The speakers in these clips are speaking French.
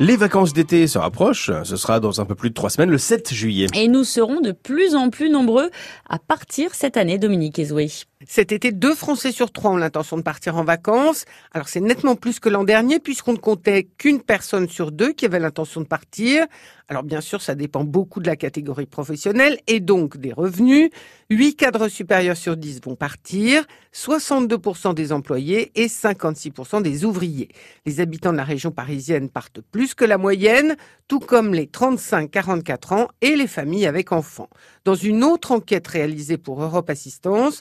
Les vacances d'été se rapprochent. Ce sera dans un peu plus de trois semaines, le 7 juillet. Et nous serons de plus en plus nombreux à partir cette année, Dominique Ezoué. Cet été, deux Français sur trois ont l'intention de partir en vacances. Alors c'est nettement plus que l'an dernier puisqu'on ne comptait qu'une personne sur deux qui avait l'intention de partir. Alors bien sûr, ça dépend beaucoup de la catégorie professionnelle et donc des revenus. Huit cadres supérieurs sur 10 vont partir, 62% des employés et 56% des ouvriers. Les habitants de la région parisienne partent plus que la moyenne, tout comme les 35-44 ans et les familles avec enfants. Dans une autre enquête réalisée pour Europe Assistance,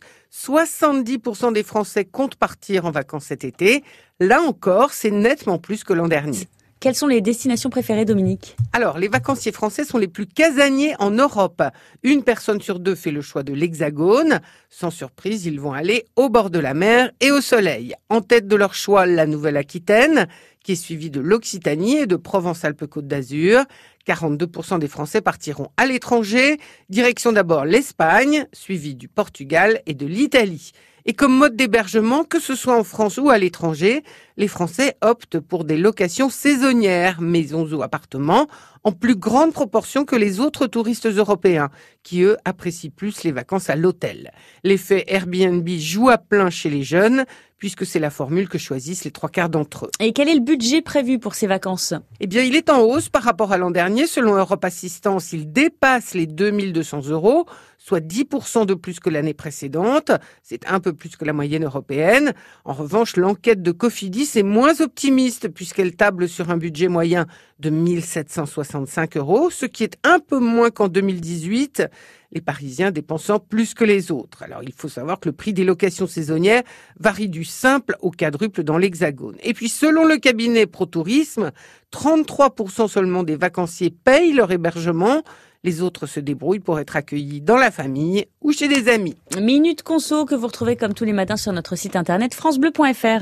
70% des Français comptent partir en vacances cet été. Là encore, c'est nettement plus que l'an dernier. Quelles sont les destinations préférées, Dominique? Alors, les vacanciers français sont les plus casaniers en Europe. Une personne sur deux fait le choix de l'Hexagone. Sans surprise, ils vont aller au bord de la mer et au soleil. En tête de leur choix, la Nouvelle-Aquitaine, qui est suivie de l'Occitanie et de Provence-Alpes-Côte d'Azur. 42% des Français partiront à l'étranger. Direction d'abord l'Espagne, suivie du Portugal et de l'Italie. Et comme mode d'hébergement, que ce soit en France ou à l'étranger, les Français optent pour des locations saisonnières, maisons ou appartements, en plus grande proportion que les autres touristes européens, qui eux apprécient plus les vacances à l'hôtel. L'effet Airbnb joue à plein chez les jeunes, puisque c'est la formule que choisissent les trois quarts d'entre eux. Et quel est le budget prévu pour ces vacances? Eh bien, il est en hausse par rapport à l'an dernier. Selon Europe Assistance, il dépasse les 2200 euros, soit 10% de plus que l'année précédente. C'est un peu plus que la moyenne européenne. En revanche, l'enquête de Cofidis est moins optimiste puisqu'elle table sur un budget moyen de 1765 euros, ce qui est un peu moins qu'en 2018 les Parisiens dépensant plus que les autres. Alors il faut savoir que le prix des locations saisonnières varie du simple au quadruple dans l'Hexagone. Et puis selon le cabinet ProTourisme, 33% seulement des vacanciers payent leur hébergement. Les autres se débrouillent pour être accueillis dans la famille ou chez des amis. Minute Conso que vous retrouvez comme tous les matins sur notre site internet francebleu.fr.